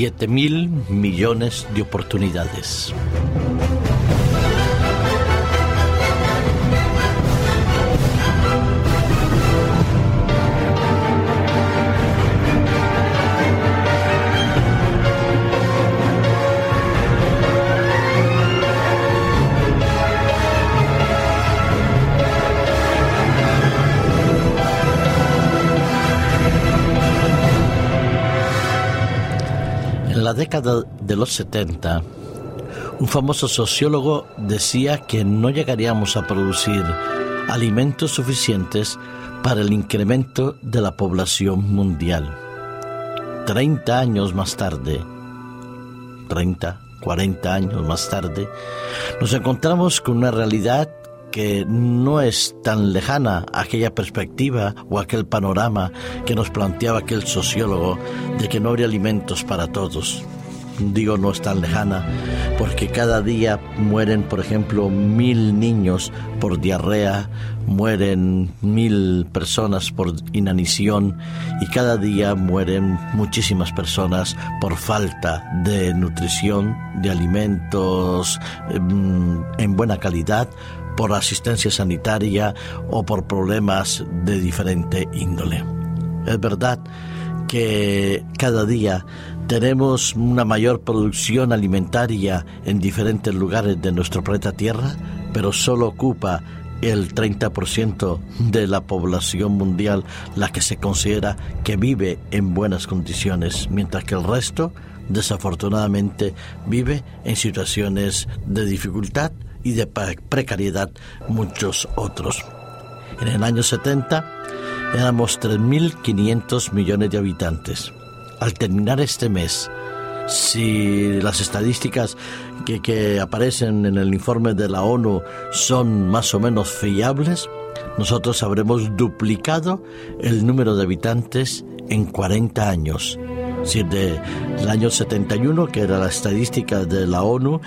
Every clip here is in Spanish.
7 mil millones de oportunidades. La década de los 70, un famoso sociólogo decía que no llegaríamos a producir alimentos suficientes para el incremento de la población mundial. 30 años más tarde, 30, 40 años más tarde, nos encontramos con una realidad que no es tan lejana aquella perspectiva o aquel panorama que nos planteaba aquel sociólogo de que no habría alimentos para todos. Digo no es tan lejana porque cada día mueren, por ejemplo, mil niños por diarrea, mueren mil personas por inanición y cada día mueren muchísimas personas por falta de nutrición, de alimentos em, en buena calidad por asistencia sanitaria o por problemas de diferente índole. Es verdad que cada día tenemos una mayor producción alimentaria en diferentes lugares de nuestro planeta Tierra, pero solo ocupa el 30% de la población mundial la que se considera que vive en buenas condiciones, mientras que el resto, desafortunadamente, vive en situaciones de dificultad y de precariedad muchos otros. En el año 70 éramos 3.500 millones de habitantes. Al terminar este mes, si las estadísticas que, que, aparecen en el informe de la ONU son más o menos fiables, nosotros habremos duplicado el número de habitantes en 40 años. Si de el año 71, que era la estadística de la ONU,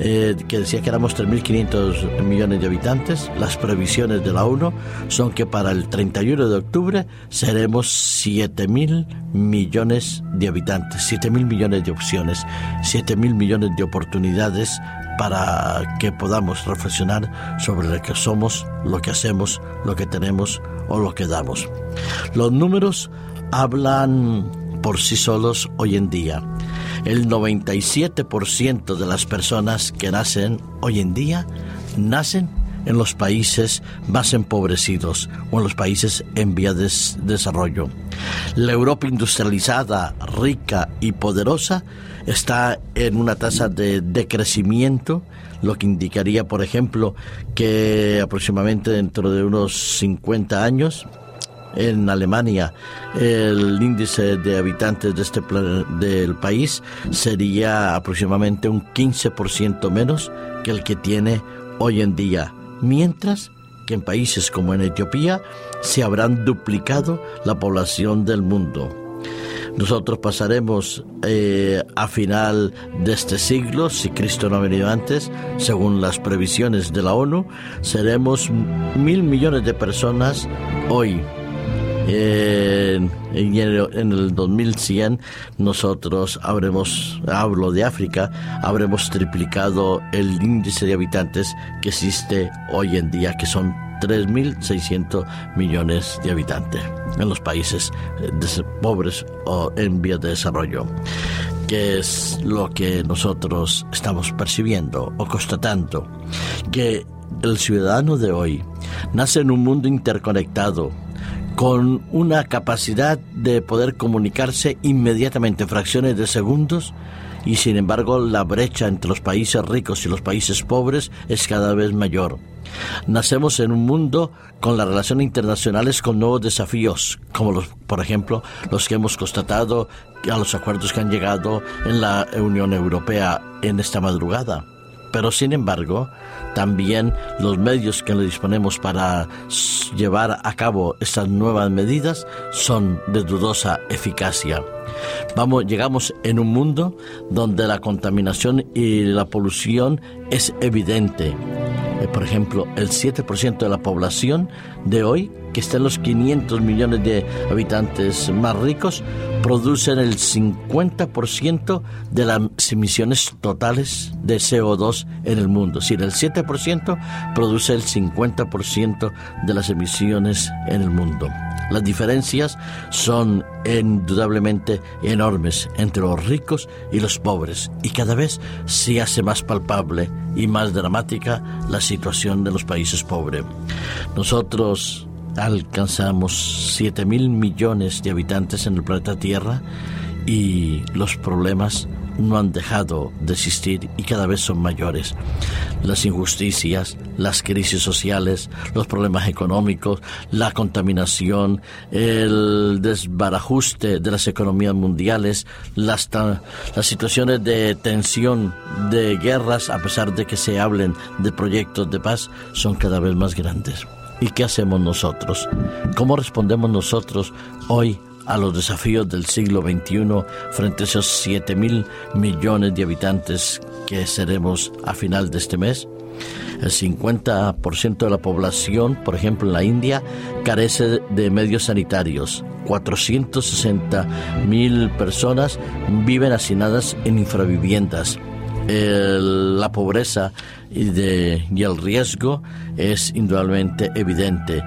eh, que decía que éramos 3.500 millones de habitantes. Las previsiones de la ONU son que para el 31 de octubre seremos 7.000 millones de habitantes, 7.000 millones de opciones, 7.000 millones de oportunidades para que podamos reflexionar sobre lo que somos, lo que hacemos, lo que tenemos o lo que damos. Los números hablan por sí solos hoy en día el 97% de las personas que nacen hoy en día nacen en los países más empobrecidos o en los países en vía de desarrollo. La Europa industrializada, rica y poderosa está en una tasa de decrecimiento, lo que indicaría, por ejemplo, que aproximadamente dentro de unos 50 años en Alemania el índice de habitantes de este del país sería aproximadamente un 15% menos que el que tiene hoy en día, mientras que en países como en Etiopía se habrán duplicado la población del mundo. Nosotros pasaremos eh, a final de este siglo, si Cristo no ha venido antes, según las previsiones de la ONU, seremos mil millones de personas hoy en, el 2100 nosotros habremos, hablo de África, habremos triplicado el índice de habitantes que existe hoy en día, que son 3.600 millones de habitantes en los países eh, pobres o en vías de desarrollo que es lo que nosotros estamos percibiendo o constatando, que el ciudadano de hoy nace en un mundo interconectado, con una capacidad de poder comunicarse inmediatamente, fracciones de segundos, y sin embargo la brecha entre los países ricos y los países pobres es cada vez mayor. Nacemos en un mundo con las relaciones internacionales con nuevos desafíos, como los, por ejemplo los que hemos constatado a los acuerdos que han llegado en la Unión Europea en esta madrugada. Pero sin embargo, también los medios que le disponemos para llevar a cabo estas nuevas medidas son de dudosa eficacia. Vamos, llegamos en un mundo donde la contaminación y la polución es evidente. Eh, por ejemplo, el 7% de la población de hoy que está en los 500 millones de habitantes más ricos, producen el 50% de las emisiones totales de CO2 en el mundo. Es decir, el 7% produce el 50% de las emisiones en el mundo. Las diferencias son indudablemente enormes entre los ricos y los pobres y cada vez se hace más palpable y más dramática la situación de los países pobres. Nosotros alcanzamos 7 mil millones de habitantes en el planeta Tierra y los problemas no han dejado de existir y cada vez son mayores. Las injusticias, las crisis sociales, los problemas económicos, la contaminación, el desbarajuste de las economías mundiales, las, las situaciones de tensión, de guerras, a pesar de que se hablen de proyectos de paz, son cada vez más grandes. ¿Y qué hacemos nosotros? ¿Cómo respondemos nosotros hoy a los desafíos del siglo XXI frente a esos 7 mil millones de habitantes que seremos a final de este mes? El 50% de la población, por ejemplo en la India, carece de medios sanitarios. 460 mil personas viven hacinadas en infraviviendas la pobreza y, y el riesgo es indudablemente evidente.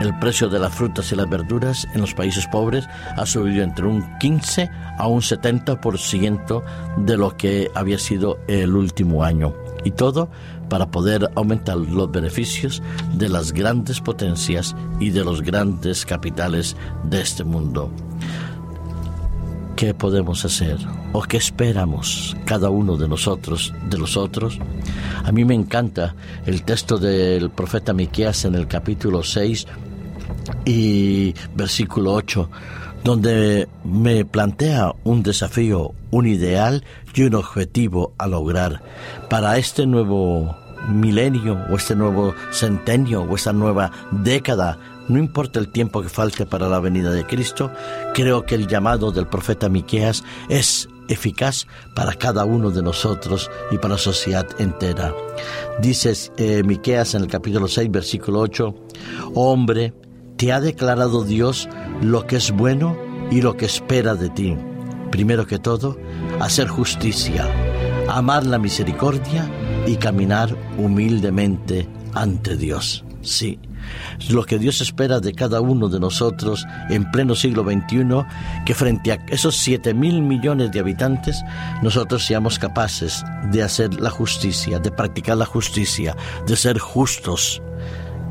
El precio de las frutas y las verduras en los países pobres ha subido entre un 15 a un 70% de lo que había sido el último año. Y todo para poder aumentar los beneficios de las grandes potencias y de los grandes capitales de este mundo. ¿Qué podemos hacer? ¿O qué esperamos cada uno de nosotros de los otros? A mí me encanta el texto del profeta Miqueas en el capítulo 6 y versículo 8, donde me plantea un desafío, un ideal y un objetivo a lograr para este nuevo milenio o este nuevo centenio o esta nueva década no importa el tiempo que falte para la venida de Cristo, creo que el llamado del profeta Miqueas es eficaz para cada uno de nosotros y para la sociedad entera. Dice eh, Miqueas en el capítulo 6, versículo 8, hombre, te ha declarado Dios lo que es bueno y lo que espera de ti. Primero que todo, hacer justicia, amar la misericordia y caminar humildemente ante Dios. Sí, lo que Dios espera de cada uno de nosotros en pleno siglo XXI, que frente a esos 7 mil millones de habitantes, nosotros seamos capaces de hacer la justicia, de practicar la justicia, de ser justos,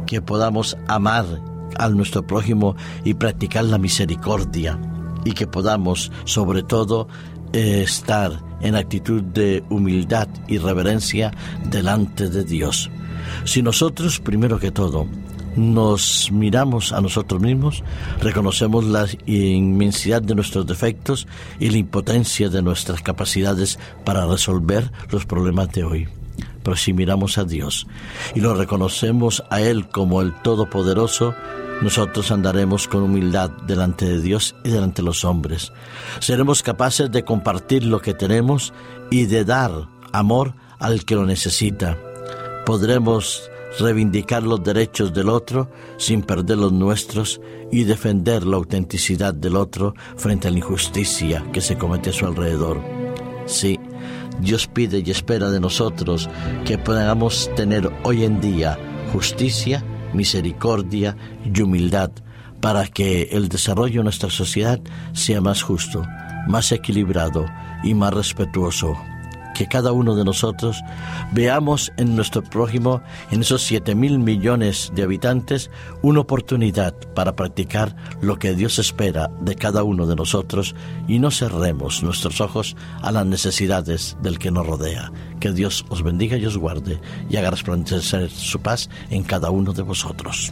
que podamos amar a nuestro prójimo y practicar la misericordia, y que podamos, sobre todo, eh, estar en actitud de humildad y reverencia delante de Dios. Si nosotros, primero que todo, nos miramos a nosotros mismos, reconocemos la inmensidad de nuestros defectos y la impotencia de nuestras capacidades para resolver los problemas de hoy. Pero si miramos a Dios y lo reconocemos a Él como el Todopoderoso, nosotros andaremos con humildad delante de Dios y delante de los hombres. Seremos capaces de compartir lo que tenemos y de dar amor al que lo necesita. Podremos reivindicar los derechos del otro sin perder los nuestros y defender la autenticidad del otro frente a la injusticia que se comete a su alrededor. Sí, Dios pide y espera de nosotros que podamos tener hoy en día justicia, misericordia y humildad para que el desarrollo de nuestra sociedad sea más justo, más equilibrado y más respetuoso que cada uno de nosotros veamos en nuestro prójimo, en esos siete mil millones de habitantes, una oportunidad para practicar lo que Dios espera de cada uno de nosotros y no cerremos nuestros ojos a las necesidades del que nos rodea. Que Dios os bendiga y os guarde y haga resplandecer su paz en cada uno de vosotros.